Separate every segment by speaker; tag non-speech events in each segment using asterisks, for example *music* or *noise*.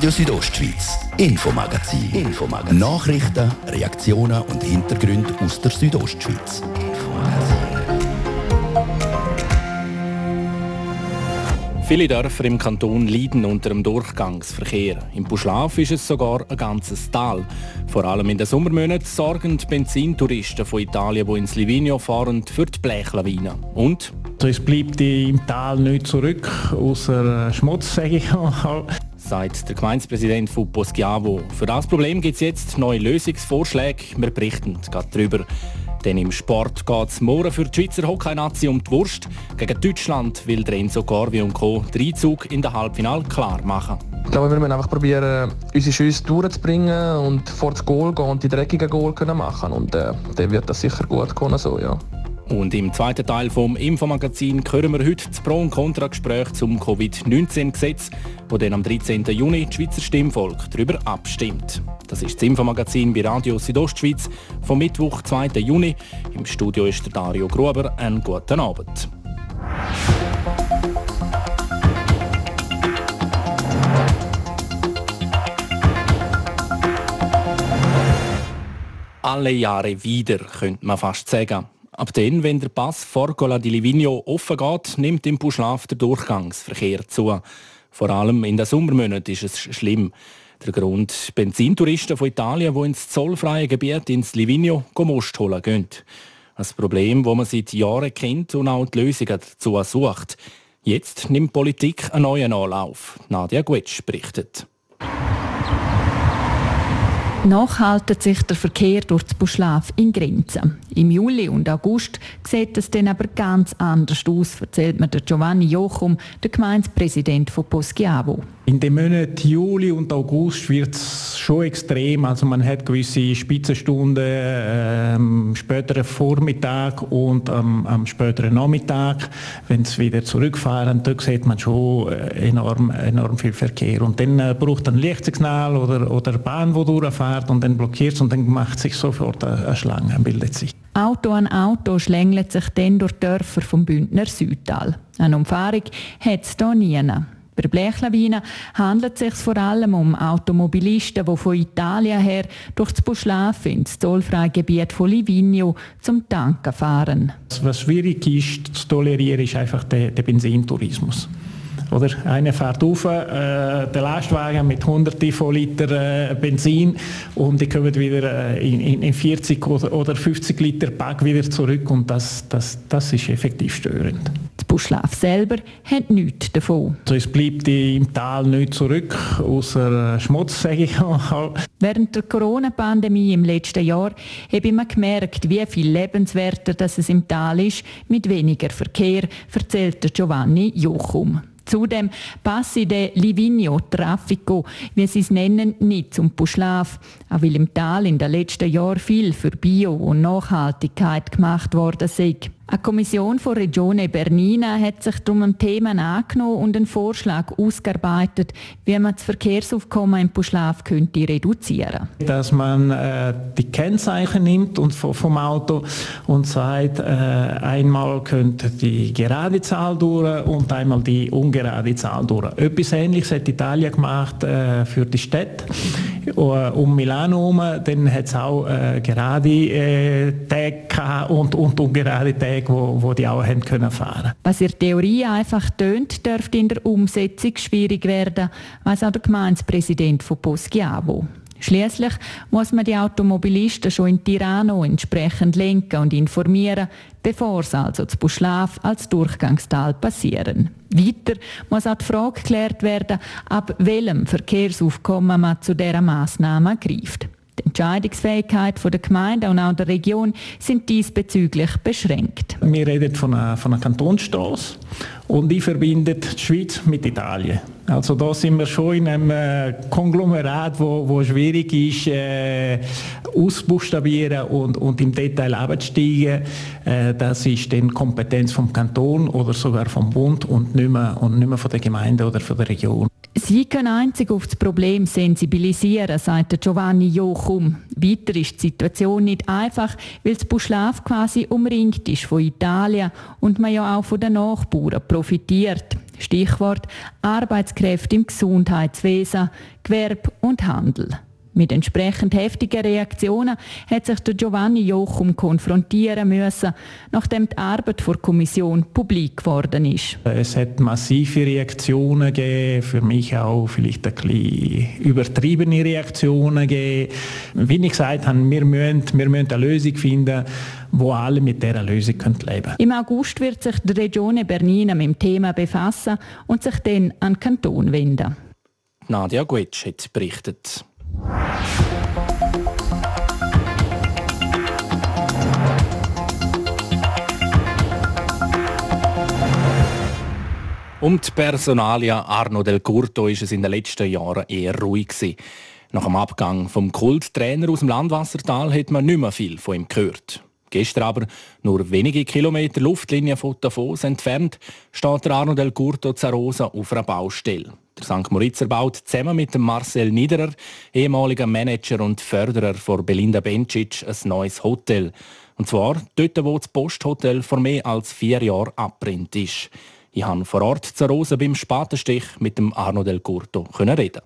Speaker 1: Radio Südostschweiz, Infomagazin. Infomagazin. Nachrichten, Reaktionen und Hintergründe aus der Südostschweiz.
Speaker 2: Viele Dörfer im Kanton leiden unter dem Durchgangsverkehr. Im Buschlaf ist es sogar ein ganzes Tal. Vor allem in den Sommermonaten sorgen die Benzintouristen von Italien, die ins Livigno fahren, für die Blechlawine. Und?
Speaker 3: Es bleibt im Tal nicht zurück, außer Schmutz, sage ich mal
Speaker 2: sagt der Gemeindepräsident von Poschiavo. Für das Problem gibt es jetzt neue Lösungsvorschläge. Wir berichten gerade darüber. Denn im Sport geht es morgen für die Schweizer Hockey-Nazi um die Wurst. Gegen Deutschland will der Enzo Corvi und Co. den Einzug in der Halbfinale klar machen.
Speaker 4: Ich glaube, wir müssen einfach probieren, unsere Schüsse durchzubringen und vor das Goal gehen und die dreckigen Goal können machen. Und äh, dann wird das sicher gut kommen. So, ja.
Speaker 2: Und im zweiten Teil vom Infomagazin hören wir heute das Pro- und Contra-Gespräch zum Covid-19-Gesetz, wo dann am 13. Juni das Schweizer Stimmvolk darüber abstimmt. Das ist das Infomagazin bei Radio Südostschweiz vom Mittwoch, 2. Juni. Im Studio ist der Dario Gruber. Einen guten Abend. Alle Jahre wieder, könnte man fast sagen. Ab dann, wenn der Pass Forgola di Livigno offen geht, nimmt im Buschlaf der Durchgangsverkehr zu. Vor allem in den Sommermonaten ist es schlimm. Der Grund, Benzintouristen von Italien, die ins zollfreie Gebiet ins Livigno Most holen gehen. Ein Problem, das man seit Jahren kennt und auch die Lösungen dazu sucht. Jetzt nimmt Politik einen neuen Anlauf. Nadia Guetsch berichtet.
Speaker 5: Nachhaltet sich der Verkehr durch das Buschlaf in Grenzen. Im Juli und August sieht es dann aber ganz anders aus, erzählt mir der Giovanni Jochum, der Gemeindepräsident von Poschiavo.
Speaker 3: In den Monaten Juli und August wird es schon extrem. Also man hat gewisse Spitzenstunden ähm, späteren Vormittag und ähm, am späteren Nachmittag. Wenn es wieder zurückfahren, da sieht man schon äh, enorm, enorm viel Verkehr. Und dann äh, braucht ein Lichtsignal oder, oder Bahn, die durchfährt und dann blockiert es und dann macht sich sofort eine, Schlange, bildet sich.
Speaker 5: Auto an Auto schlängelt sich dann durch Dörfer vom Bündner Südtal. Eine Umfahrung hat es hier nie. Bei Blechlawine handelt es sich vor allem um Automobilisten, die von Italien her durch das Buschlaf ins zollfreie Gebiet von Livigno zum Tanken fahren.
Speaker 3: Was schwierig ist zu tolerieren, ist einfach der, der Benzintourismus. Oder? Einer fährt auf, äh, der Lastwagen mit hunderten von Liter äh, Benzin und die kommen wieder äh, in, in 40 oder 50 Liter Pack wieder zurück und das, das, das ist effektiv störend.
Speaker 5: Das Buschlaf selber hat nichts davon.
Speaker 3: Also es bleibt im Tal nicht zurück, außer äh, Schmutz, sage ich mal.
Speaker 5: Während der Corona-Pandemie im letzten Jahr habe ich gemerkt, wie viel lebenswerter das es im Tal ist, mit weniger Verkehr, erzählt Giovanni Jochum. Zudem passe der Livigno Traffico, wie sie es nennen, nicht zum Puschlaf, auch weil im Tal in den letzten Jahren viel für Bio und Nachhaltigkeit gemacht worden sei. Eine Kommission von Regione Bernina hat sich darum ein Thema angenommen und einen Vorschlag ausgearbeitet, wie man das Verkehrsaufkommen im Puschlaf könnte reduzieren
Speaker 3: Dass man äh, die Kennzeichen nimmt und vom Auto und sagt, äh, einmal könnte die gerade Zahl durch und einmal die ungerade Zahl durch. Etwas Ähnliches hat Italien gemacht äh, für die Städte um Milano herum. Dann hat es auch äh, gerade äh, Tage und, und ungerade Tage Wege, wo, wo die auch haben können fahren.
Speaker 5: Was in Theorie einfach tönt, dürfte in der Umsetzung schwierig werden, weiß auch der Gemeindepräsident von Poschiavo. Schließlich muss man die Automobilisten schon in Tirano entsprechend lenken und informieren, bevor sie also zu Buschlaf als Durchgangstal passieren. Weiter muss auch die Frage geklärt werden, ab welchem Verkehrsaufkommen man zu dieser Massnahme greift. Entscheidungsfähigkeit der Gemeinde und auch der Region sind diesbezüglich beschränkt.
Speaker 3: Wir reden von einer, von einer Kantonsstraße und die verbindet die Schweiz mit Italien. Also da sind wir schon in einem äh, Konglomerat, wo, wo schwierig ist, äh, ausbuchstabieren und, und im Detail abzusteigen. Äh, das ist dann Kompetenz vom Kanton oder sogar vom Bund und nicht mehr, und nicht mehr von der Gemeinde oder von der Region.
Speaker 5: Sie können einzig auf das Problem sensibilisieren, sagt Giovanni Jochum. Weiter ist die Situation nicht einfach, weil das Buschlaf quasi umringt ist von Italien und man ja auch von den Nachbarn profitiert. Stichwort Arbeitskräfte im Gesundheitswesen, Gewerbe und Handel. Mit entsprechend heftigen Reaktionen hat sich der Giovanni Jochum konfrontieren müssen, nachdem die Arbeit der Kommission publik geworden ist.
Speaker 3: Es hat massive Reaktionen gegeben, für mich auch vielleicht ein bisschen übertriebene Reaktionen gegeben. Wie ich gesagt habe, wir müssen, wir müssen eine Lösung finden, wo alle mit dieser Lösung leben können.
Speaker 5: Im August wird sich die Regione Bernina mit dem Thema befassen und sich dann an den Kanton wenden.
Speaker 2: Nadia Guetsch hat berichtet. Um die Personalia Arno Del Curto ist es in den letzten Jahren eher ruhig gewesen. Nach dem Abgang vom Kulttrainer aus dem Landwassertal hat man nicht mehr viel von ihm gehört. Gestern aber, nur wenige Kilometer Luftlinie von Davos entfernt, steht Arno Del Curto Zarosa auf einer Baustelle. Der St. Moritzer baut zusammen mit Marcel Niederer, ehemaliger Manager und Förderer von Belinda Bencic, ein neues Hotel. Und zwar dort, wo das Posthotel vor mehr als vier Jahren abbrennt ist. Ich konnte vor Ort zu Rosen beim Spatenstich mit dem Arno Del Curto reden.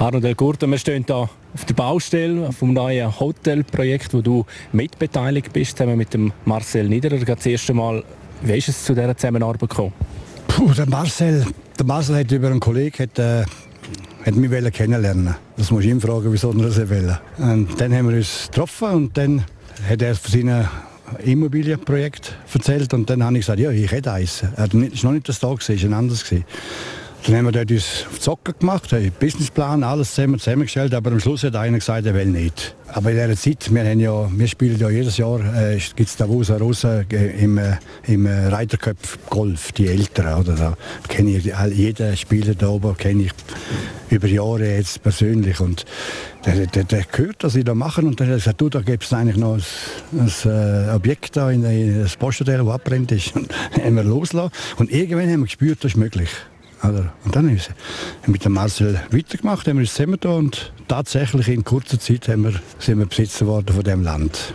Speaker 2: Arno Del Curto, wir stehen hier auf der Baustelle vom neuen Hotelprojekt, wo du mitbeteiligt bist, zusammen mit dem Marcel Niederer. Das erste Mal, wie ist es zu dieser Zusammenarbeit gekommen?
Speaker 6: Puh, der Marcel, der Marcel hat über einen Kollegen hat, äh, hat mich kennenlernen. Das muss ich ihm fragen, wieso er das will. Und dann haben wir uns getroffen und dann hat er von seinen Immobilienprojekt erzählt und dann habe ich gesagt, ja, ich hätte eins. Er war noch nicht das Tag, es war ein anderes. Dann haben wir dort uns auf Zocken gemacht, einen Businessplan, alles zusammen zusammengestellt, aber am Schluss hat einer gesagt, er will nicht. Aber in dieser Zeit, wir, haben ja, wir spielen ja jedes Jahr, äh, gibt es Davos Rosa äh, im, äh, im äh, Golf, die Älteren. Oder, da kenne ich jeden Spieler da oben, kenne ich über Jahre jetzt persönlich. Und der, der, der gehört, was sie da machen und dann hat gesagt, du, da gibt es eigentlich noch ein, ein äh, Objekt da in, in das Posthotel, das abbrennt ist. *laughs* Und haben wir losgelassen und irgendwann haben wir gespürt, das ist möglich. Oder? Und dann haben wir mit dem Marcel weitergemacht, haben wir uns zusammen und tatsächlich in kurzer Zeit haben wir, sind wir Besitzer geworden von dem Land.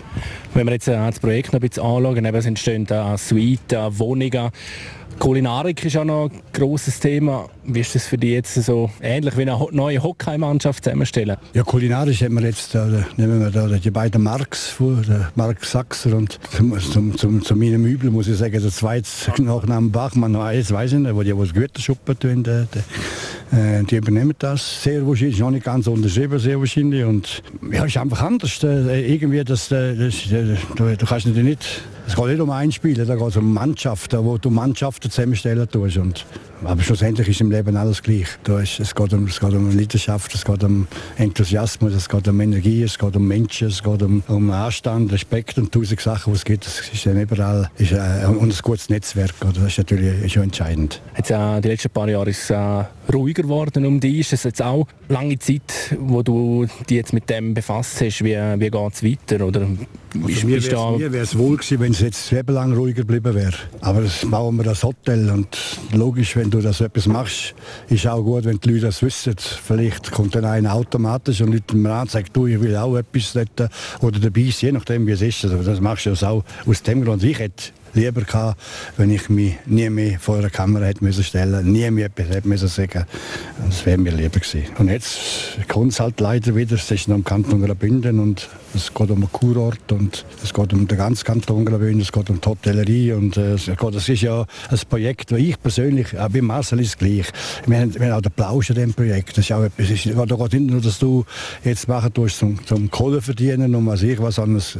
Speaker 2: Wenn wir jetzt das Projekt noch ein bisschen anschauen, es entstehen da Suiten, Wohnungen, Kulinarik ist auch noch ein grosses Thema. Wie ist das für dich jetzt so ähnlich wie eine neue Hockeymannschaft zusammenstellen?
Speaker 6: Ja, kulinarisch haben wir jetzt, äh, nehmen wir da die beiden Marks vor, der Mark Sachser und zum, zum, zum, zu meinem Übel muss ich sagen, der zweite Nachname Bachmann, weiß ich nicht, wo die was Güterschuppen tun, die, die, äh, die, übernehmen das sehr wahrscheinlich, noch nicht ganz unterschrieben, sehr wahrscheinlich und ja, ist einfach anders. Äh, irgendwie, das, das, das, du, du kannst nicht es geht nicht um ein Spiel, da geht es um Mannschaften, wo du Mannschaften zusammenstellen tust. Und, aber schlussendlich ist im Leben alles gleich. Da ist, es, geht um, es geht um Leidenschaft, es geht um Enthusiasmus, es geht um Energie, es geht um Menschen, es geht um, um Anstand, Respekt und tausend Sachen, die es gibt. Das ist dann überall. Ist, äh, und ein gutes Netzwerk, oder? das ist natürlich schon entscheidend.
Speaker 2: Jetzt, äh, die letzten paar Jahre ist es äh, ruhiger geworden um dich. Ist es jetzt auch lange Zeit, wo du dich jetzt mit dem befasst hast? Wie, wie geht es weiter? Oder
Speaker 6: also mir wäre es wohl gewesen, wenn es jetzt lang ruhiger geblieben wäre. Aber das bauen wir das Hotel und logisch, wenn du das etwas machst, ist auch gut, wenn die Leute das wissen. Vielleicht kommt dann einer automatisch und Leute mir an und sagt, du, ich will auch etwas dort oder dabei sein, je nachdem wie es ist. Also das machst du auch aus dem Grund. Ich hätte lieber gehabt, wenn ich mich nie mehr vor einer Kamera hätte müssen stellen, nie mehr etwas hätte müssen sagen. Das wäre mir lieber gewesen. Und jetzt kommt es halt leider wieder. Es ist noch im Kanton Graubünden und es geht um einen Kurort und es geht um den ganzen Kanton Graubünden, es geht um die Hotellerie und äh, es geht, das ist ja ein Projekt, wo ich persönlich, auch bei Marcel ist es gleich. Wir haben, wir haben auch den Plausch an diesem Projekt. Das ist auch etwas, ist, da geht nicht nur, dass du jetzt machen tust zum, zum Kohle verdienen und was ich was anderes.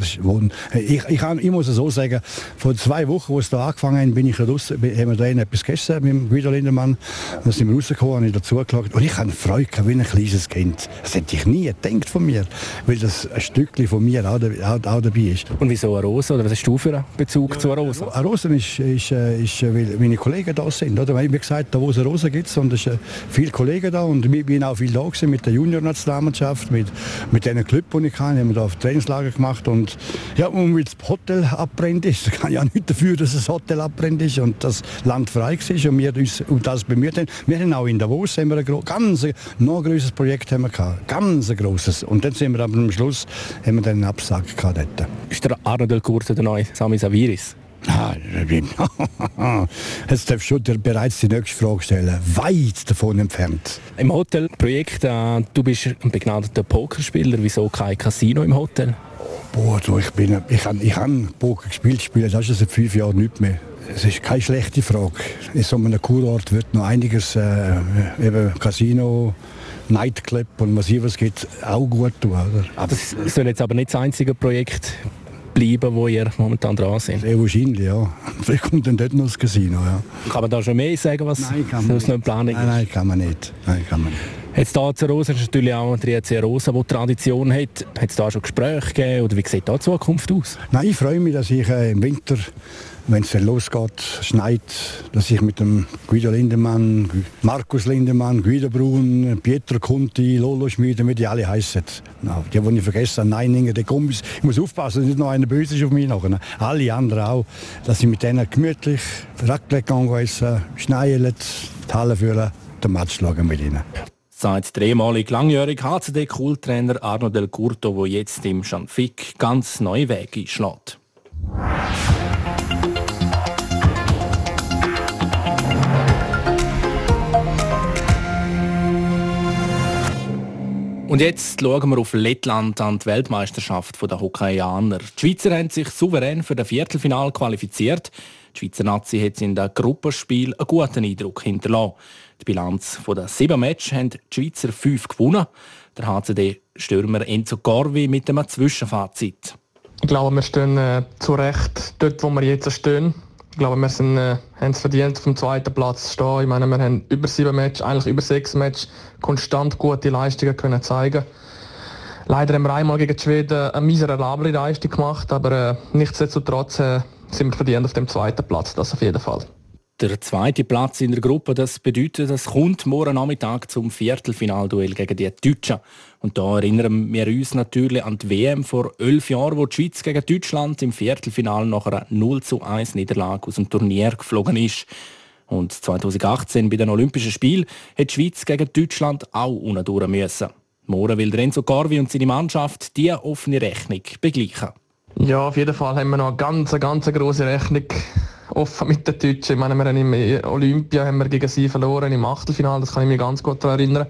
Speaker 6: Ich, ich, ich muss es so sagen, vor zwei zwei Wochen, wo es da angefangen hat, bin ich raus, haben wir da etwas gegessen mit dem Guido Lindemann. Dann sind wir rausgekommen, habe ich dazu geschaut. Und ich habe Freude wie ein kleines Kind. Das hätte ich nie gedacht von mir, weil das ein Stückchen von mir auch, auch, auch dabei ist.
Speaker 2: Und wieso Arosa? Oder was hast du für einen Bezug ja, zu Arosa?
Speaker 6: Arosa ist, ist, äh, ist, ist, äh, weil meine Kollegen da sind. Oder? Wie gesagt, da wo es Arosa gibt, und es sind viele Kollegen da und ich bin auch viel da gewesen mit der Junior-Nationalmannschaft, mit, mit den Club, die ich kann. Wir haben da auf Trainingslager gemacht und ja, und weil das Hotel abbrennt ist, *laughs* kann ich auch nicht dafür, dass das Hotel abbrennt ist und das Land frei ist und wir uns um das bemüht haben. Wir haben auch in Davos haben wir ein ganz noch größeres Projekt haben wir gehabt, ganz großes. Und dann sind wir am Schluss haben wir dann einen Absag gehabt dort.
Speaker 2: Ist der Arno Del Curto der neue Sami Saviris?
Speaker 6: Nein, jetzt darfst du bereits die nächste Frage stellen. Weit davon entfernt.
Speaker 2: Im Hotelprojekt, äh, du bist ein begnadeter Pokerspieler. Wieso kein Casino im Hotel?
Speaker 6: Boah, du, ich, bin, ich habe ich hab Poker gespielt, spiele das ist seit fünf Jahren nicht mehr. Es ist keine schlechte Frage. In so einem Kurort wird noch einiges, äh, eben Casino, Nightclub und was geht auch gut tun. Oder?
Speaker 2: Aber das soll jetzt aber nicht das einzige Projekt bleiben, wo ihr momentan dran sind?
Speaker 6: Sehr wahrscheinlich, ja. Vielleicht kommt dann dort noch das Casino, ja.
Speaker 2: Kann man da schon mehr sagen, was
Speaker 6: nein, kann man
Speaker 2: noch Planung
Speaker 6: nein, nein, kann man nicht. Nein, kann man nicht.
Speaker 2: Jetzt hier zu Rosa ist natürlich auch die EC Rosa, die Tradition hat. Hat es da schon Gespräche gegeben oder wie sieht da die Zukunft aus?
Speaker 6: Nein, ich freue mich, dass ich äh, im Winter wenn es dann losgeht, schneit, dass ich mit dem Guido Lindemann, Markus Lindemann, Guido Brun, Pietro Conti, Lolo Schmiede, wie die alle heißen. No, die, die ich vergessen Neininger, der Kumpis. Ich muss aufpassen, dass nicht noch einer böse ist auf mich nachher. Alle anderen auch, dass ich mit denen gemütlich Raclette essen, schneiden, die Halle führen, den Match schlagen mit ihnen
Speaker 2: sagt der ehemalige langjährige HCD-Kultrainer Arno Del Curto, der jetzt im Schanfik ganz neue Wege einschlägt. Und jetzt schauen wir auf Lettland an die Weltmeisterschaft der Hockeyaner. Die Schweizer haben sich souverän für das Viertelfinal qualifiziert. Die Schweizer Nazi hat in den Gruppenspiel einen guten Eindruck hinterlassen. Die Bilanz der sieben Matches haben die Schweizer fünf gewonnen. Der HCD-Stürmer Enzo Corvi mit einem Zwischenfazit.
Speaker 4: Ich glaube, wir stehen äh, zu Recht dort, wo wir jetzt stehen. Ich glaube, wir sind, äh, haben es verdient, auf dem zweiten Platz zu stehen. Ich meine, wir haben über sieben Matches, eigentlich über sechs Matches, konstant gute Leistungen können zeigen Leider haben wir einmal gegen die Schweden eine miserable Leistung gemacht, aber äh, nichtsdestotrotz äh, sind wir verdient auf dem zweiten Platz, das auf jeden Fall.
Speaker 2: Der zweite Platz in der Gruppe, das bedeutet, es kommt morgen Nachmittag zum Viertelfinalduell gegen die Deutschen. Und da erinnern wir uns natürlich an die WM vor elf Jahren, wo die Schweiz gegen Deutschland im Viertelfinal nach einer 0 zu 1 Niederlage aus dem Turnier geflogen ist. Und 2018 bei den Olympischen Spielen hat die Schweiz gegen Deutschland auch unten müssen. Morgen will Renzo Garvi und seine Mannschaft diese offene Rechnung begleichen.
Speaker 4: Ja, auf jeden Fall haben wir noch eine ganz, ganz große Rechnung offen mit den Deutschen. Ich meine, wir haben im Olympia haben wir gegen sie verloren im Achtelfinale, das kann ich mich ganz gut daran erinnern.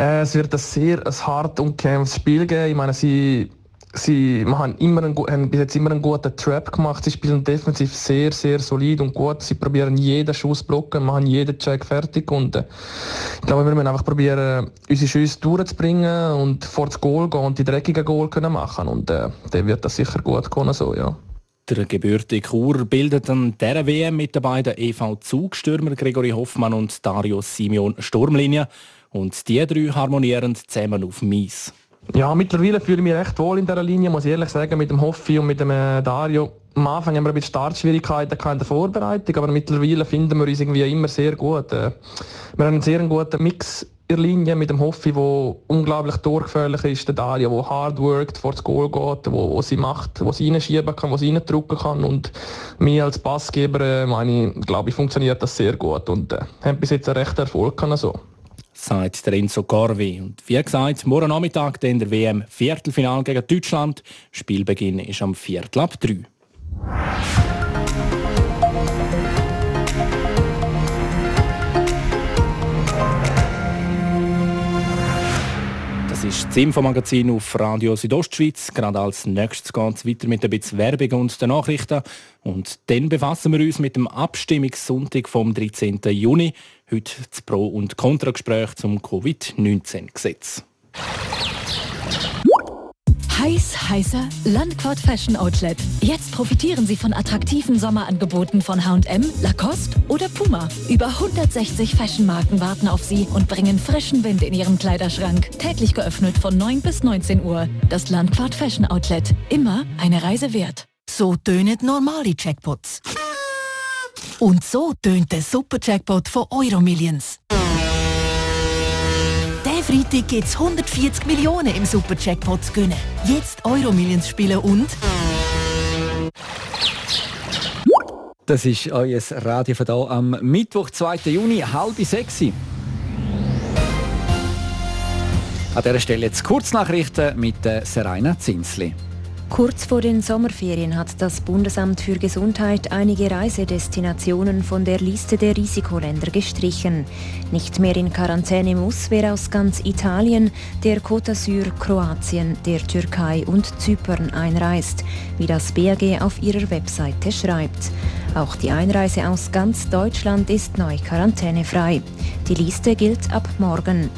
Speaker 4: Äh, es wird ein sehr ein hart umkämpftes Spiel geben. Ich meine, sie, sie haben, immer einen, haben bis jetzt immer einen guten Trap gemacht. Sie spielen defensiv sehr, sehr solid und gut. Sie probieren jeden Schuss blocken, machen jeden Check fertig. Und äh, ich glaube, wir müssen einfach probieren, unsere Schüsse durchzubringen und vor das Goal gehen und die dreckigen Goal können machen. Und äh, dann wird das sicher gut kommen, so, ja.
Speaker 2: Der gebürtige Chur bildet an dieser WM mit den beiden EV-Zugstürmer Gregory Hoffmann und Dario Simeon Sturmlinie. Und die drei harmonieren zusammen auf Mies.
Speaker 4: Ja, mittlerweile fühle ich mich recht wohl in dieser Linie, muss ich ehrlich sagen, mit dem Hoffi und mit dem äh, Dario. Am Anfang haben wir ein bisschen Startschwierigkeiten in der Vorbereitung, aber mittlerweile finden wir uns irgendwie immer sehr gut. Äh, wir haben einen sehr guten Mix Linie mit dem Hoffi, der unglaublich durchgefährlich ist, der Daria, der hard workt, vor das Goal geht, wo, wo sie macht, wo sie reinschieben kann, wo sie reindrücken kann und mir als Passgeber, äh, meine, glaube ich, funktioniert das sehr gut und äh, haben bis jetzt einen rechten Erfolg können so.
Speaker 2: Sagt der Enzo Corvi. Und wie gesagt, morgen Nachmittag dann der WM Viertelfinal gegen Deutschland. Spielbeginn ist am Viertel ab 3. ist das Infomagazin auf Radio Südostschweiz. Gerade als nächstes geht es weiter mit ein bisschen Werbung und den Nachrichten. Und dann befassen wir uns mit dem Abstimmungssonntag vom 13. Juni. Heute das Pro- und Kontragespräch zum Covid-19-Gesetz.
Speaker 7: Heiß, heißer Landquart Fashion Outlet. Jetzt profitieren Sie von attraktiven Sommerangeboten von H&M, Lacoste oder Puma. Über 160 Fashion-Marken warten auf Sie und bringen frischen Wind in Ihren Kleiderschrank. Täglich geöffnet von 9 bis 19 Uhr. Das Landquart Fashion Outlet. Immer eine Reise wert.
Speaker 8: So tönen normale Jackpots. Und so tönt der Super Jackpot von Euromillions. Diesen Freitag gibt es 140 Millionen im Super Jackpot zu gewinnen. Jetzt Euromillions spielen und...
Speaker 9: Das ist euer Radio von hier am Mittwoch, 2. Juni, halb sechs. An dieser Stelle jetzt Kurznachrichten mit Serena Zinsli.
Speaker 10: Kurz vor den Sommerferien hat das Bundesamt für Gesundheit einige Reisedestinationen von der Liste der Risikoländer gestrichen. Nicht mehr in Quarantäne muss, wer aus ganz Italien, der Côte d'Azur, Kroatien, der Türkei und Zypern einreist, wie das BAG auf ihrer Webseite schreibt. Auch die Einreise aus ganz Deutschland ist neu quarantänefrei. Die Liste gilt ab morgen.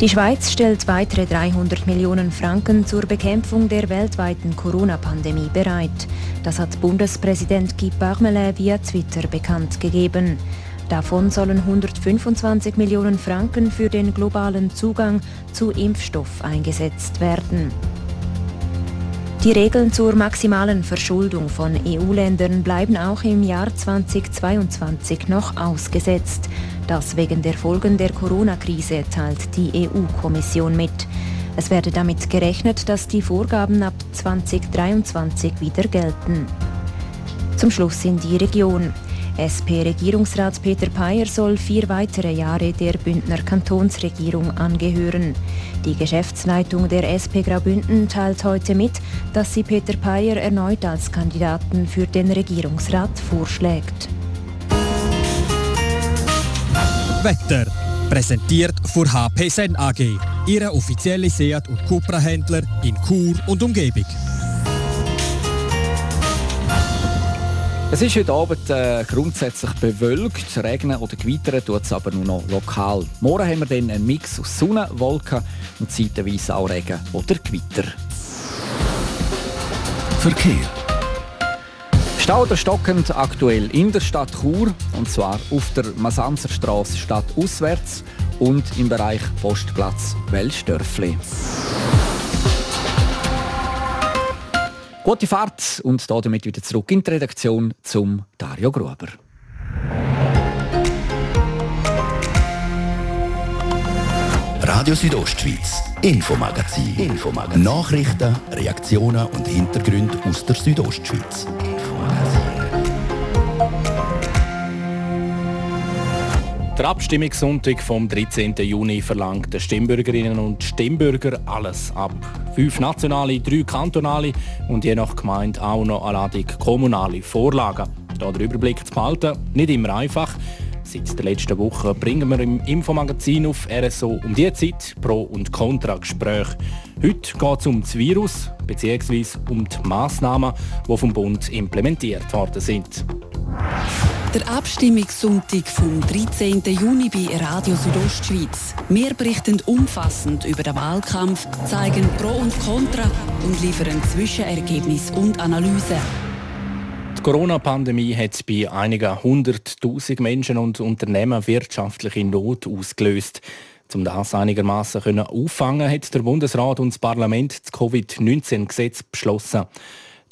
Speaker 10: Die Schweiz stellt weitere 300 Millionen Franken zur Bekämpfung der weltweiten Corona-Pandemie bereit. Das hat Bundespräsident Guy Parmelin via Twitter bekannt gegeben. Davon sollen 125 Millionen Franken für den globalen Zugang zu Impfstoff eingesetzt werden. Die Regeln zur maximalen Verschuldung von EU-Ländern bleiben auch im Jahr 2022 noch ausgesetzt. Das wegen der Folgen der Corona-Krise teilt die EU-Kommission mit. Es werde damit gerechnet, dass die Vorgaben ab 2023 wieder gelten. Zum Schluss in die Region. SP-Regierungsrat Peter Peyer soll vier weitere Jahre der Bündner Kantonsregierung angehören. Die Geschäftsleitung der SP Graubünden teilt heute mit, dass sie Peter Peyer erneut als Kandidaten für den Regierungsrat vorschlägt.
Speaker 11: Wetter. Präsentiert von HP Sen AG, Ihre offizielle Seat- und Cupra-Händler in Chur und Umgebung.
Speaker 9: Es ist heute Abend äh, grundsätzlich bewölkt. Regnen oder gewittern tut es aber nur noch lokal. Morgen haben wir dann einen Mix aus Sonne, Wolken und zeitweise auch Regen oder Gewitter.
Speaker 1: Verkehr.
Speaker 9: Stau oder stockend aktuell in der Stadt Chur und zwar auf der Masanzer Straße stadtauswärts und im Bereich Postplatz Wellstörfli. Gute Fahrt und damit wieder zurück in die Redaktion zum Dario Gruber.
Speaker 1: Radio Südostschweiz, Infomagazin. Infomagazin. Nachrichten, Reaktionen und Hintergründe aus der Südostschweiz.
Speaker 2: Der Abstimmungssonntag vom 13. Juni verlangt den Stimmbürgerinnen und Stimmbürger alles ab. Fünf nationale, drei kantonale und je nach Gemeinde auch noch eine Ladung kommunale Vorlagen. Da der Überblick zu behalten, nicht immer einfach. Seit der letzten Woche bringen wir im Infomagazin auf RSO um die Zeit Pro- und Contra-Gespräche. Heute geht es um das Virus bzw. um die Massnahmen, die vom Bund implementiert worden sind.
Speaker 12: Der Abstimmungssonntag vom 13. Juni bei Radio Südostschweiz. Wir berichten umfassend über den Wahlkampf, zeigen Pro und Contra und liefern Zwischenergebnis und Analyse.
Speaker 2: Die Corona-Pandemie hat bei einigen hunderttausend Menschen und Unternehmen wirtschaftliche Not ausgelöst. Um das einigermaßen auffangen hat der Bundesrat und das Parlament das Covid-19-Gesetz beschlossen.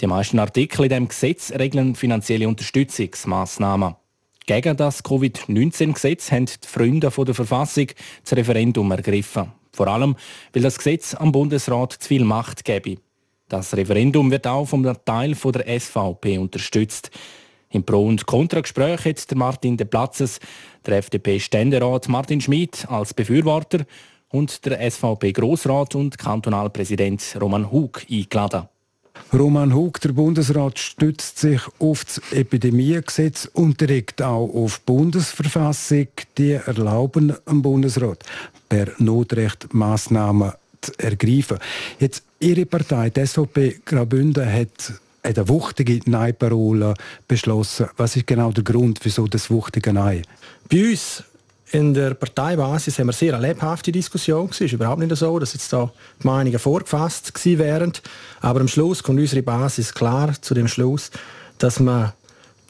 Speaker 2: Die meisten Artikel in diesem Gesetz regeln finanzielle Unterstützungsmaßnahmen. Gegen das Covid-19-Gesetz haben die Freunde der Verfassung das Referendum ergriffen. Vor allem, weil das Gesetz am Bundesrat zu viel Macht gebe. Das Referendum wird auch vom Teil der SVP unterstützt. Im Pro- und Kontragespräch hat Martin de Platzes, der FDP-Ständerat Martin Schmid als Befürworter und der SVP-Grossrat und Kantonalpräsident Roman Hug eingeladen.
Speaker 13: Roman Hug, der Bundesrat, stützt sich auf das Epidemiegesetz und direkt auch auf die Bundesverfassung. Die erlauben dem Bundesrat, per Notrecht Massnahmen zu ergreifen. Jetzt Ihre Partei, die SVP Graubünden, hat eine wuchtige Nein-Parole beschlossen. Was ist genau der Grund, wieso das wuchtige Nein?
Speaker 14: Bei uns in der Parteibasis haben wir sehr eine lebhafte Diskussion. Es ist überhaupt nicht so, dass jetzt da die Meinungen vorgefasst gewesen wären. Aber am Schluss kommt unsere Basis klar zu dem Schluss, dass man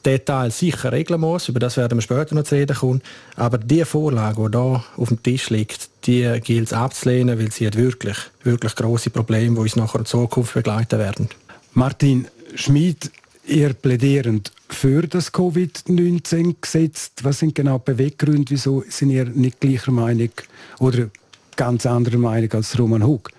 Speaker 14: Detail sicher regeln muss. Über das werden wir später noch zu reden kommen. Aber die Vorlage, die hier auf dem Tisch liegt, die gilt es abzulehnen, weil sie hat wirklich, wirklich grosse Probleme, die uns nachher in Zukunft begleiten werden.
Speaker 13: Martin Schmid, ihr plädierend für das Covid-19-Gesetz. Was sind genau die Beweggründe? Wieso sind ihr nicht gleicher Meinung oder ganz anderer Meinung als Roman Hug?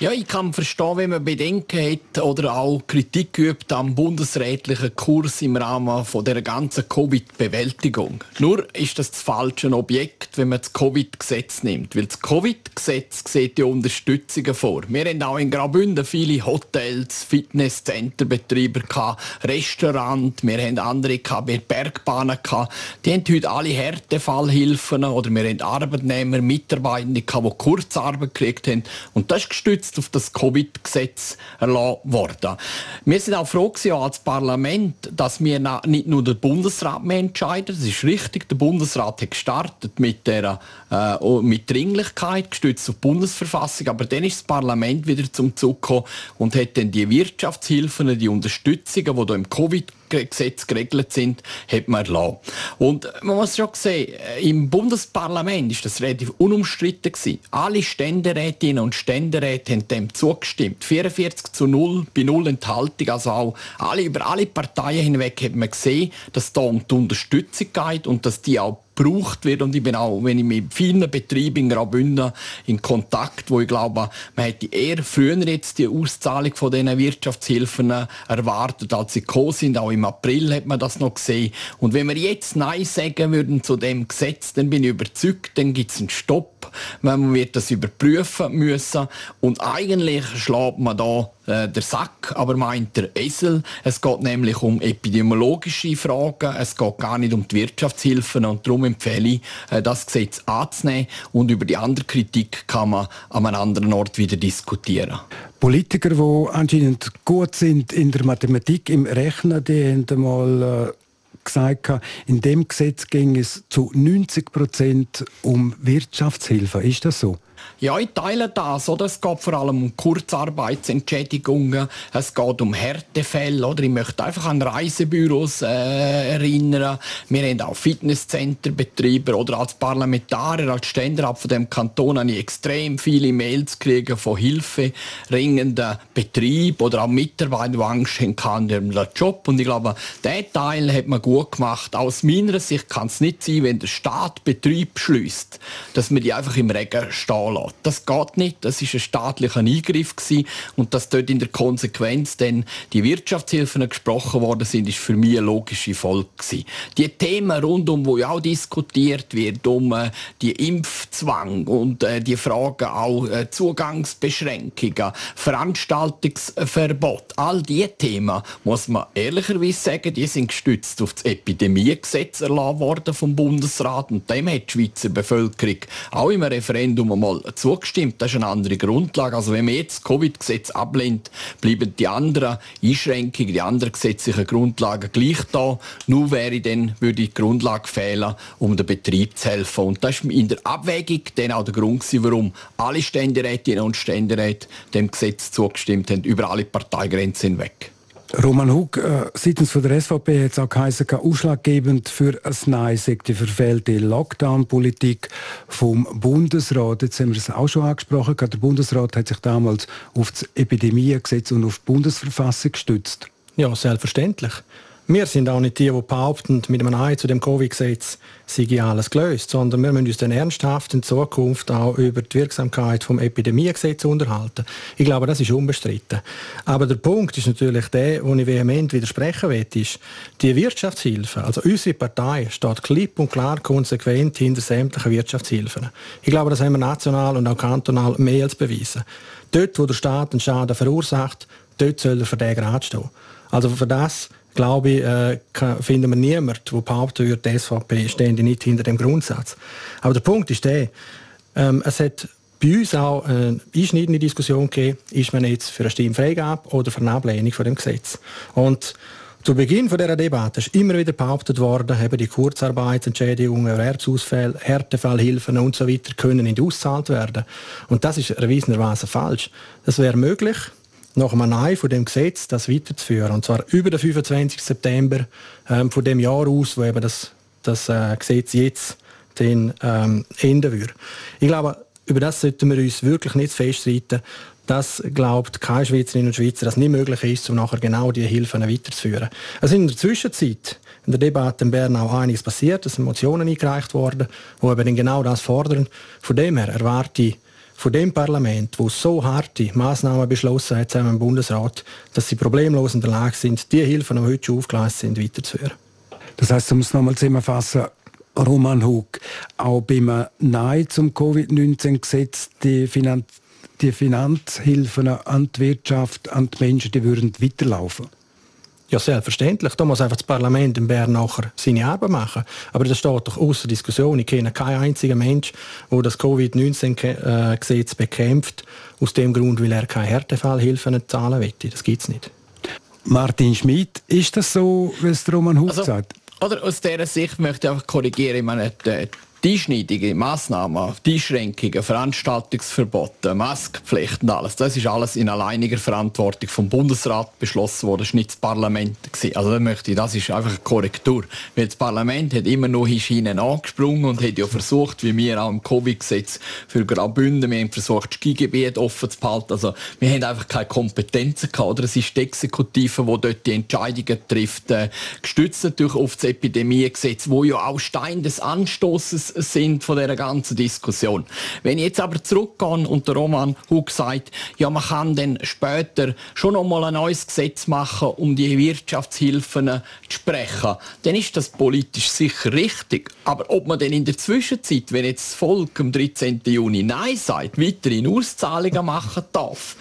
Speaker 15: Ja, ich kann verstehen, wenn man Bedenken hat oder auch Kritik übt am bundesrätlichen Kurs im Rahmen von der ganzen Covid-Bewältigung. Nur ist das das falsche Objekt, wenn man das Covid-Gesetz nimmt. Weil das Covid-Gesetz sieht ja Unterstützungen vor. Wir haben auch in Graubünden viele Hotels, Fitnesscenterbetreiber, Restaurants, wir haben andere wir Bergbahnen. Die haben heute alle Härtefallhilfen oder wir haben Arbeitnehmer, Mitarbeitende, die Kurzarbeit gekriegt haben. Und das ist gestützt jetzt auf das Covid-Gesetz erlassen worden. Wir sind auch froh gewesen, als Parlament, dass wir nicht nur der Bundesrat mehr entscheiden. Das ist richtig. Der Bundesrat hat gestartet mit der äh, mit Dringlichkeit gestützt auf die Bundesverfassung, aber dann ist das Parlament wieder zum Zug gekommen und hat dann die Wirtschaftshilfen, die Unterstützungen, die hier im Covid Gesetz geregelt sind, hat man erlassen. Und man muss schon sehen, äh, im Bundesparlament ist das relativ unumstritten gewesen. Alle Ständerätinnen und Ständeräte haben dem zugestimmt. 44 zu 0 bei 0 Enthaltung. Also auch alle, über alle Parteien hinweg hat man gesehen, dass da um die Unterstützung geht und dass die auch gebraucht wird. Und ich bin auch, wenn ich mit vielen Betrieben in Graubünden in Kontakt, wo ich glaube, man hätte eher früher jetzt die Auszahlung von diesen Wirtschaftshilfen erwartet, als sie gekommen sind. Auch im April hat man das noch gesehen. Und wenn wir jetzt Nein sagen würden zu dem Gesetz, dann bin ich überzeugt, dann gibt es einen Stopp. Man wird das überprüfen müssen. Und eigentlich schlägt man da äh, der Sack, aber meint der Esel. Es geht nämlich um epidemiologische Fragen, es geht gar nicht um die Wirtschaftshilfen und darum empfehle ich, äh, das Gesetz anzunehmen und über die andere Kritik kann man an einem anderen Ort wieder diskutieren.
Speaker 13: Politiker, die anscheinend gut sind in der Mathematik, im Rechnen, die haben einmal äh gesagt, in dem Gesetz ging es zu 90 Prozent um Wirtschaftshilfe. Ist das so?
Speaker 15: Ja, ich teile das. Oder? Es geht vor allem um Kurzarbeitsentschädigungen, es geht um Härtefälle. Oder? Ich möchte einfach an Reisebüros äh, erinnern. Wir haben auch Fitnesscenterbetreiber. Oder als Parlamentarier, als Ständerat von dem Kanton habe ich extrem viele Mails gekriegt von hilferingenden Betrieben oder auch Mitarbeitern, die Angst haben in ihrem Job. Und ich glaube, diesen Teil hat man gut gemacht. Aus meiner Sicht kann es nicht sein, wenn der Staat Betrieb schließt, dass man die einfach im Regen stehen lässt. Das geht nicht. Das ist ein staatlicher Eingriff gewesen. und dass dort in der Konsequenz dann die Wirtschaftshilfen gesprochen worden sind, ist für mich eine logische Folge gewesen. Die Themen rundum, wo ja auch diskutiert wird, um äh, die Impfzwang und äh, die Fragen auch äh, Zugangsbeschränkungen, Veranstaltungsverbot, all diese Themen muss man ehrlicherweise sagen, die sind gestützt auf das Epidemiegesetz erlassen worden vom Bundesrat und dem hat die Schweizer Bevölkerung auch im Referendum einmal zugestimmt. Das ist eine andere Grundlage. Also wenn man jetzt das Covid-Gesetz ablehnt, bleiben die anderen Einschränkungen, die anderen gesetzlichen Grundlagen gleich da. Nur wäre dann, würde die Grundlage fehlen, um dem Betrieb zu helfen. Und das ist in der Abwägung dann auch der Grund, warum alle Ständerätinnen und Ständeräte dem Gesetz zugestimmt haben, über alle Parteigrenzen hinweg.
Speaker 13: Roman Hug, äh, seitens von der SVP hat es auch geheißen, ausschlaggebend für ein Nein sei die verfehlte Lockdown-Politik vom Bundesrat. Jetzt haben wir es auch schon angesprochen. Der Bundesrat hat sich damals auf das Epidemiegesetz und auf die Bundesverfassung gestützt.
Speaker 14: Ja, selbstverständlich. Wir sind auch nicht die, die behaupten, mit einem Nein zu dem Covid-Gesetz sei alles gelöst, sondern wir müssen uns dann ernsthaft in Zukunft auch über die Wirksamkeit vom Epidemiegesetz unterhalten. Ich glaube, das ist unbestritten. Aber der Punkt ist natürlich der, wo ich vehement widersprechen will, ist, die Wirtschaftshilfe, also unsere Partei, steht klipp und klar konsequent hinter sämtlichen Wirtschaftshilfen. Ich glaube, das haben wir national und auch kantonal mehr als bewiesen. Dort, wo der Staat einen Schaden verursacht, dort soll er für den gerade stehen. Also für das glaube ich, äh, finden wir niemanden, der behaupten würde, die SVP stände nicht hinter dem Grundsatz. Aber der Punkt ist der, ähm, es hat bei uns auch eine einschneidende Diskussion gegeben, ist man jetzt für eine Stimmfreigabe oder für eine Ablehnung von dem Gesetz. Und zu Beginn dieser Debatte ist immer wieder behauptet worden, eben die Kurzarbeitsentschädigungen, Erwerbsausfälle, Härtefallhilfen und so können nicht ausgezahlt werden. Und das ist erwiesenerweise falsch. Das wäre möglich, nach einem Nein von dem Gesetz das weiterzuführen. Und zwar über den 25. September ähm, von dem Jahr aus, wo eben das, das äh, Gesetz jetzt den, ähm, enden würde. Ich glaube, über das sollten wir uns wirklich nicht feststreiten. Das glaubt keine Schweizerinnen und Schweizer, dass es nicht möglich ist, um nachher genau diese Hilfen weiterzuführen. Es in der Zwischenzeit in der Debatte in Bern auch einiges passiert. Es sind Motionen eingereicht worden, die eben genau das fordern. Von dem her erwarte ich von dem Parlament, wo so harte Maßnahmen beschlossen hat zusammen im Bundesrat, dass sie problemlos in der Lage sind, die Hilfen, die heute schon aufgeleistet sind, weiterzuführen.
Speaker 13: Das heißt, um es nochmal zusammenfassen, Roman Hug, auch beim Nein zum Covid-19-Gesetz, die, Finan die Finanzhilfen an die Wirtschaft, an die Menschen, die würden weiterlaufen?
Speaker 14: Ja, selbstverständlich. Da muss einfach das Parlament in Bern nachher seine Arbeit machen. Aber das steht doch außer Diskussion. Ich kenne keinen einzigen Mensch, der das Covid-19-Gesetz bekämpft, aus dem Grund, weil er keine Härtefallhilfen zahlen will. Das gibt es nicht.
Speaker 13: Martin Schmidt, ist das so, wie es Roman Hug also, sagt?
Speaker 15: Oder aus dieser Sicht möchte ich einfach korrigieren. Ich meine, die, die einschneidenden Massnahmen, die Einschränkungen, Veranstaltungsverbote, Maskenpflicht und alles, das ist alles in alleiniger Verantwortung vom Bundesrat beschlossen worden. Das war nicht das Parlament. Also das möchte ich, das ist einfach eine Korrektur. Weil das Parlament hat immer nur hinein angesprungen und hat ja versucht, wie wir auch im Covid-Gesetz für Graubünden, wir haben versucht, das Skigebiet offen zu behalten. Also wir haben einfach keine Kompetenzen gehabt. Oder es ist die Exekutive, die dort die Entscheidungen trifft, äh, gestützt natürlich auf das Epidemiegesetz, wo ja auch Stein des Anstoßes sind von dieser ganzen Diskussion. Wenn ich jetzt aber zurückgehe und der Roman Hug sagt, ja, man kann dann später schon noch mal ein neues Gesetz machen, um die Wirtschaftshilfen zu sprechen, dann ist das politisch sicher richtig. Aber ob man denn in der Zwischenzeit, wenn jetzt das Volk am 13. Juni Nein sagt, weiterhin Auszahlungen machen darf,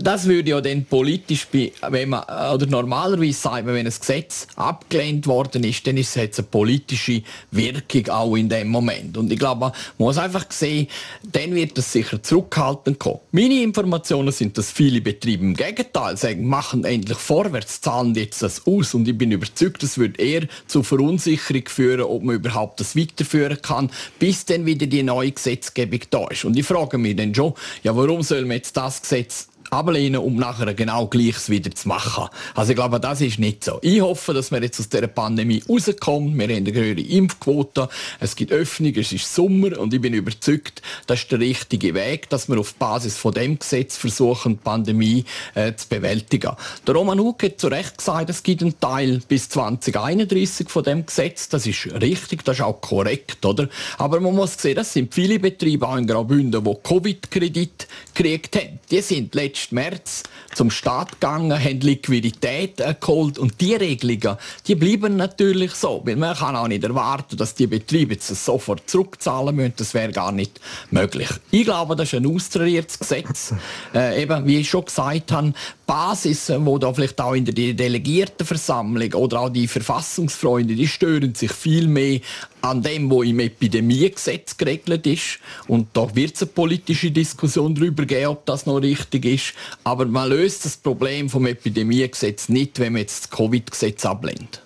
Speaker 15: das würde ja dann politisch, wenn man, oder normalerweise sagt man, wenn ein Gesetz abgelehnt worden ist, dann ist es jetzt eine politische Wirkung auch in dem Moment. Und ich glaube, man muss einfach sehen, dann wird das sicher zurückhaltend kommen. Meine Informationen sind, dass viele Betriebe im Gegenteil sagen, machen endlich vorwärts, zahlen jetzt das aus. Und ich bin überzeugt, das wird eher zu Verunsicherung führen, ob man überhaupt das weiterführen kann, bis dann wieder die neue Gesetzgebung da ist. Und ich frage mich dann schon, ja, warum soll man jetzt das Gesetz ablehnen, um nachher genau Gleiches wieder zu machen. Also ich glaube, das ist nicht so. Ich hoffe, dass wir jetzt aus dieser Pandemie rauskommen. Wir haben eine höhere Impfquote, es gibt Öffnung, es ist Sommer und ich bin überzeugt, das ist der richtige Weg, dass wir auf Basis von dem Gesetz versuchen, die Pandemie äh, zu bewältigen. Der Roman Huck hat zu Recht gesagt, es gibt einen Teil bis 2031 von dem Gesetz. Das ist richtig, das ist auch korrekt, oder? Aber man muss sehen, das sind viele Betriebe auch in Graubünden, die Covid-Kredit gekriegt haben. Die sind letztendlich letzten März zum Staat gegangen, haben Liquidität äh, geholt und die Regelungen, die bleiben natürlich so, weil man kann auch nicht erwarten, dass die Betriebe jetzt sofort zurückzahlen müssen, das wäre gar nicht möglich. Ich glaube, das ist ein australiertes Gesetz. *laughs* Äh, eben, wie ich schon gesagt habe, Basis, wo da vielleicht auch in der Delegiertenversammlung oder auch die Verfassungsfreunde, die stören sich viel mehr an dem, was im Epidemiegesetz geregelt ist. Und da wird es eine politische Diskussion darüber geben, ob das noch richtig ist. Aber man löst das Problem vom Epidemiegesetz nicht, wenn man jetzt das Covid-Gesetz ablehnt.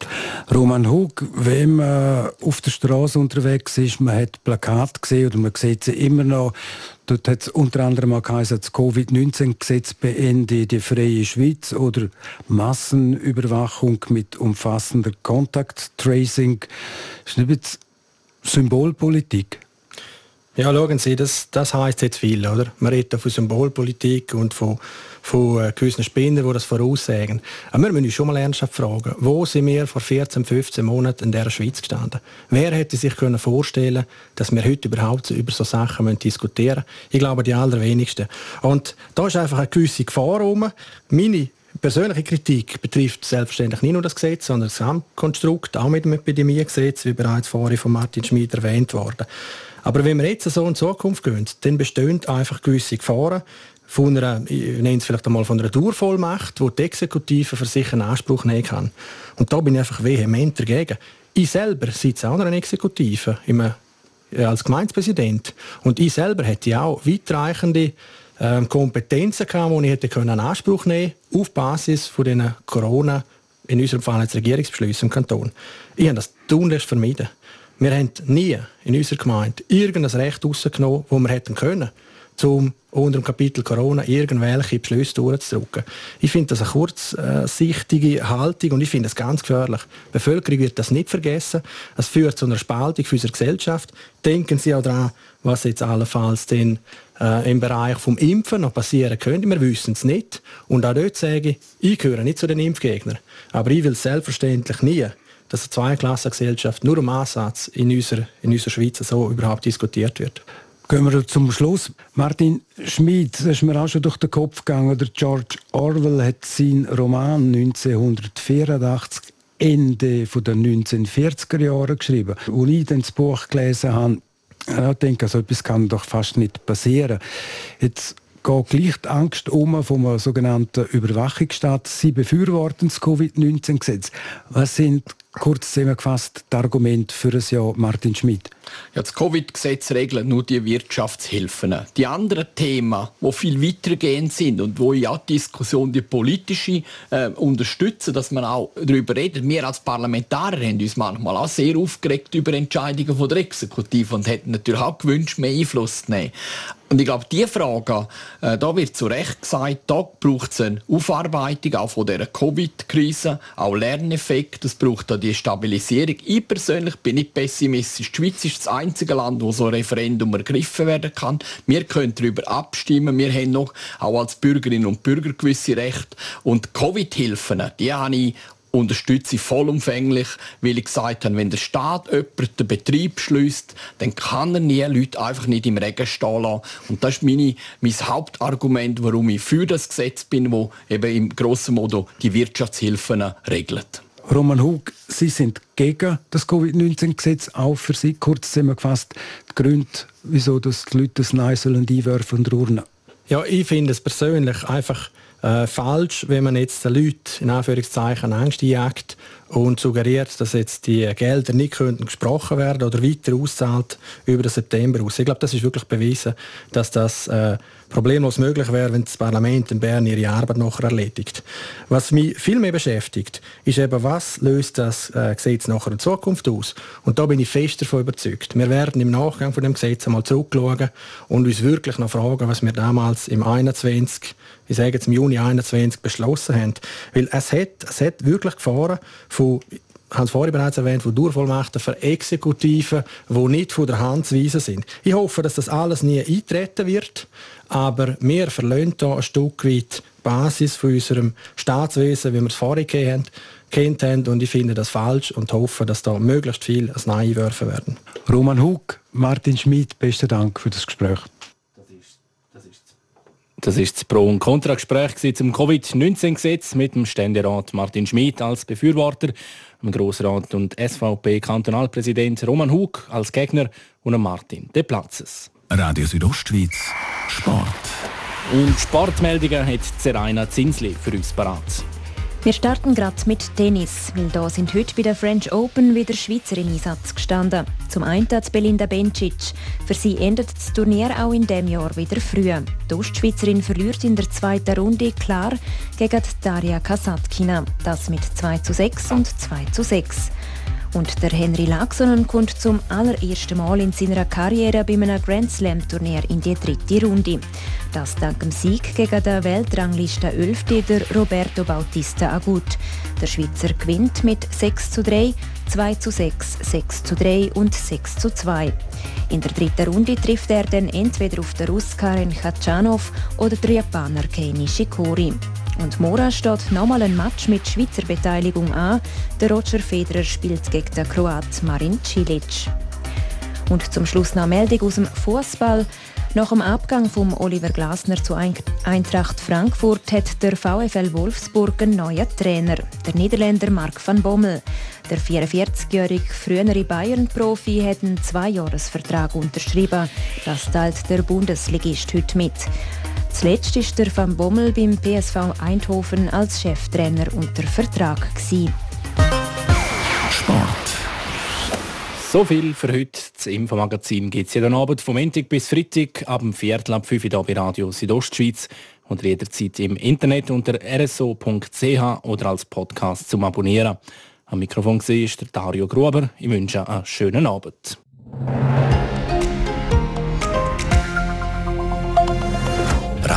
Speaker 13: Roman Hug, wenn man auf der Straße unterwegs ist, man hat Plakate gesehen oder man sieht sie immer noch, Dort hat es unter anderem auch geheißen, das Covid-19-Gesetz beende die freie Schweiz oder Massenüberwachung mit umfassender Contact-Tracing. Das ist nicht Symbolpolitik?
Speaker 14: Ja, schauen Sie, das, das heisst jetzt viel, oder? Man redet von Symbolpolitik und von, von äh, gewissen Spinnern, die das voraussagen. Aber wir müssen uns schon mal ernsthaft fragen, wo sind wir vor 14, 15 Monaten in dieser Schweiz gestanden? Wer hätte sich können vorstellen dass wir heute überhaupt über so Sachen diskutieren müssen? Ich glaube, die allerwenigsten. Und da ist einfach eine gewisse Gefahr rum. Meine persönliche Kritik betrifft selbstverständlich nicht nur das Gesetz, sondern das Gesamtkonstrukt, auch mit dem Epidemiegesetz, wie bereits vorhin von Martin Schmid erwähnt worden. Aber wenn wir jetzt so in Zukunft gehen, dann bestehen einfach gewisse Gefahren von einer, ich nenne es vielleicht einmal von einer Dauervollmacht, wo die Exekutive für sich einen Anspruch nehmen kann. Und da bin ich einfach vehement dagegen. Ich selber sitze auch in einer Exekutive im, äh, als Gemeindepräsident. Und ich selber hätte auch weitreichende ähm, Kompetenzen gehabt, die ich hätte können in Anspruch nehmen auf Basis von diesen Corona, in unserem Fall als Regierungsbeschlüsse im Kanton. Ich habe das tunlichst vermieden. Wir haben nie in unserer Gemeinde irgendein Recht rausgenommen, das wir hätten können, um unter dem Kapitel Corona irgendwelche Beschlüsse durchzudrücken. Ich finde das eine kurzsichtige Haltung und ich finde es ganz gefährlich. Die Bevölkerung wird das nicht vergessen. Es führt zu einer Spaltung für unsere Gesellschaft. Denken Sie auch daran, was jetzt allenfalls denn, äh, im Bereich vom Impfen noch passieren könnte. Wir wissen es nicht. Und auch dort sage ich, ich gehöre nicht zu den Impfgegnern. Aber ich will selbstverständlich nie dass eine Zweiklassengesellschaft nur im Ansatz in unserer, in unserer Schweiz so überhaupt diskutiert wird.
Speaker 13: Gehen wir zum Schluss. Martin Schmid, das ist mir auch schon durch den Kopf gegangen. Der George Orwell hat seinen Roman 1984 Ende der 1940er Jahre geschrieben. Als ich dann das Buch gelesen habe, ich denke, so etwas kann doch fast nicht passieren. Jetzt geht gleich die Angst um vom sogenannten Überwachungsstaat. Sie befürworten das Covid-19-Gesetz. Was sind kurz zusammengefasst die Argumente für ein Jahr Martin Schmidt?
Speaker 15: Ja, das Covid-Gesetz regelt nur die Wirtschaftshilfen. Die anderen Themen, die viel weitergehend sind und wo ja die Diskussion, die politische, äh, unterstützen, dass man auch darüber redet. Wir als Parlamentarier haben uns manchmal auch sehr aufgeregt über Entscheidungen von der Exekutive und hätten natürlich auch gewünscht, mehr Einfluss zu nehmen. Und ich glaube, diese Frage, äh, da wird zu Recht gesagt, da braucht es eine Aufarbeitung auch von dieser Covid-Krise, auch Lerneffekt, es braucht da die Stabilisierung. Ich persönlich bin nicht pessimistisch. Die Schweiz ist das einzige Land, wo so ein Referendum ergriffen werden kann. Wir können darüber abstimmen. Wir haben noch auch als Bürgerinnen und Bürger gewisse Rechte. Und Covid-Hilfen, die habe ich unterstütze ich vollumfänglich, weil ich gesagt habe, wenn der Staat jemanden den Betrieb schließt, dann kann er nie Leute einfach nicht im Regen stehen lassen. Und das ist meine, mein Hauptargument, warum ich für das Gesetz bin, wo eben im grossen Modo die Wirtschaftshilfen regelt.
Speaker 13: Roman Hug, Sie sind gegen das Covid-19-Gesetz, auch für Sie kurz zusammengefasst, die Gründe, wieso das die Leute das Nein sollen einwerfen und urnen.
Speaker 14: Ja, ich finde es persönlich einfach äh, falsch, wenn man jetzt den Leuten in Anführungszeichen Angst einjagt und suggeriert, dass jetzt die Gelder nicht könnten gesprochen werden oder weiter auszahlt über den September aus. Ich glaube, das ist wirklich bewiesen, dass das äh, problemlos möglich wäre, wenn das Parlament in Bern ihre Arbeit nachher erledigt. Was mich viel mehr beschäftigt, ist eben, was löst das äh, Gesetz nachher in Zukunft aus? Und da bin ich fest davon überzeugt. Wir werden im Nachgang von dem Gesetz einmal zurückschauen und uns wirklich noch fragen, was wir damals im 21 ich sage jetzt im Juni 21 beschlossen haben. Weil es hat, es hat wirklich Gefahren von ich habe es vorhin bereits erwähnt, von Durchvollmachten für Exekutiven, die nicht von der Hand zu weisen sind. Ich hoffe, dass das alles nie eintreten wird, aber wir verlassen hier ein Stück weit die Basis von unserem Staatswesen, wie wir es vorhin kennt haben und ich finde das falsch und hoffe, dass da möglichst viel als Nein einwerfen werden.
Speaker 13: Roman Hug, Martin Schmid, besten Dank für das Gespräch.
Speaker 2: Das ist das Pro- und Kontra-Gespräch zum Covid-19-Gesetz mit dem Ständerat Martin Schmid als Befürworter, dem Grossrat und SVP-Kantonalpräsident Roman Hug als Gegner und Martin De Platzes.
Speaker 1: Radio Südostschweiz, Sport.
Speaker 2: Und Sportmeldungen hat Zeraina Zinsli für uns parat.
Speaker 10: Wir starten gerade mit Tennis, weil da sind heute bei der French Open wieder Schweizer in Einsatz gestanden. Zum einen Belinda Bencic. Für sie endet das Turnier auch in diesem Jahr wieder früh. Die Ostschweizerin verliert in der zweiten Runde klar gegen Daria Kasatkina. Das mit 2 zu 6 und 2 zu 6. Und der Henry Laxonen kommt zum allerersten Mal in seiner Karriere bei einem Grand Slam Turnier in die dritte Runde. Das dank dem Sieg gegen den Weltrangliste 11. der Roberto Bautista Agut. Der Schweizer gewinnt mit 6 zu 3, 2 zu 6, 6 zu 3 und 6 zu 2. In der dritten Runde trifft er dann entweder auf den Russ Karen Khachanov oder den Japaner Kei Nishikori. Und Mora steht nochmal ein Match mit Schweizer Beteiligung an. Der Roger Federer spielt gegen den Kroat Marin Cilic. Und zum Schluss noch eine Meldung aus dem Fußball. Nach dem Abgang von Oliver Glasner zu Eintracht Frankfurt hat der VfL Wolfsburg einen neuen Trainer, der Niederländer Mark van Bommel. Der 44-jährige frühere Bayern-Profi hat einen Zweijahresvertrag unterschrieben. Das teilt der Bundesligist heute mit. Zuletzt war der Van Bommel beim PSV Eindhoven als Cheftrainer unter Vertrag.
Speaker 1: Sport.
Speaker 2: So viel für heute. Das Infomagazin gibt es jeden Abend vom Montag bis Freitag ab dem Viertel ab 5 Uhr bei Radio Südostschweiz und jederzeit im Internet unter rso.ch oder als Podcast zum Abonnieren. Am Mikrofon war Dario Gruber. Ich wünsche einen schönen Abend.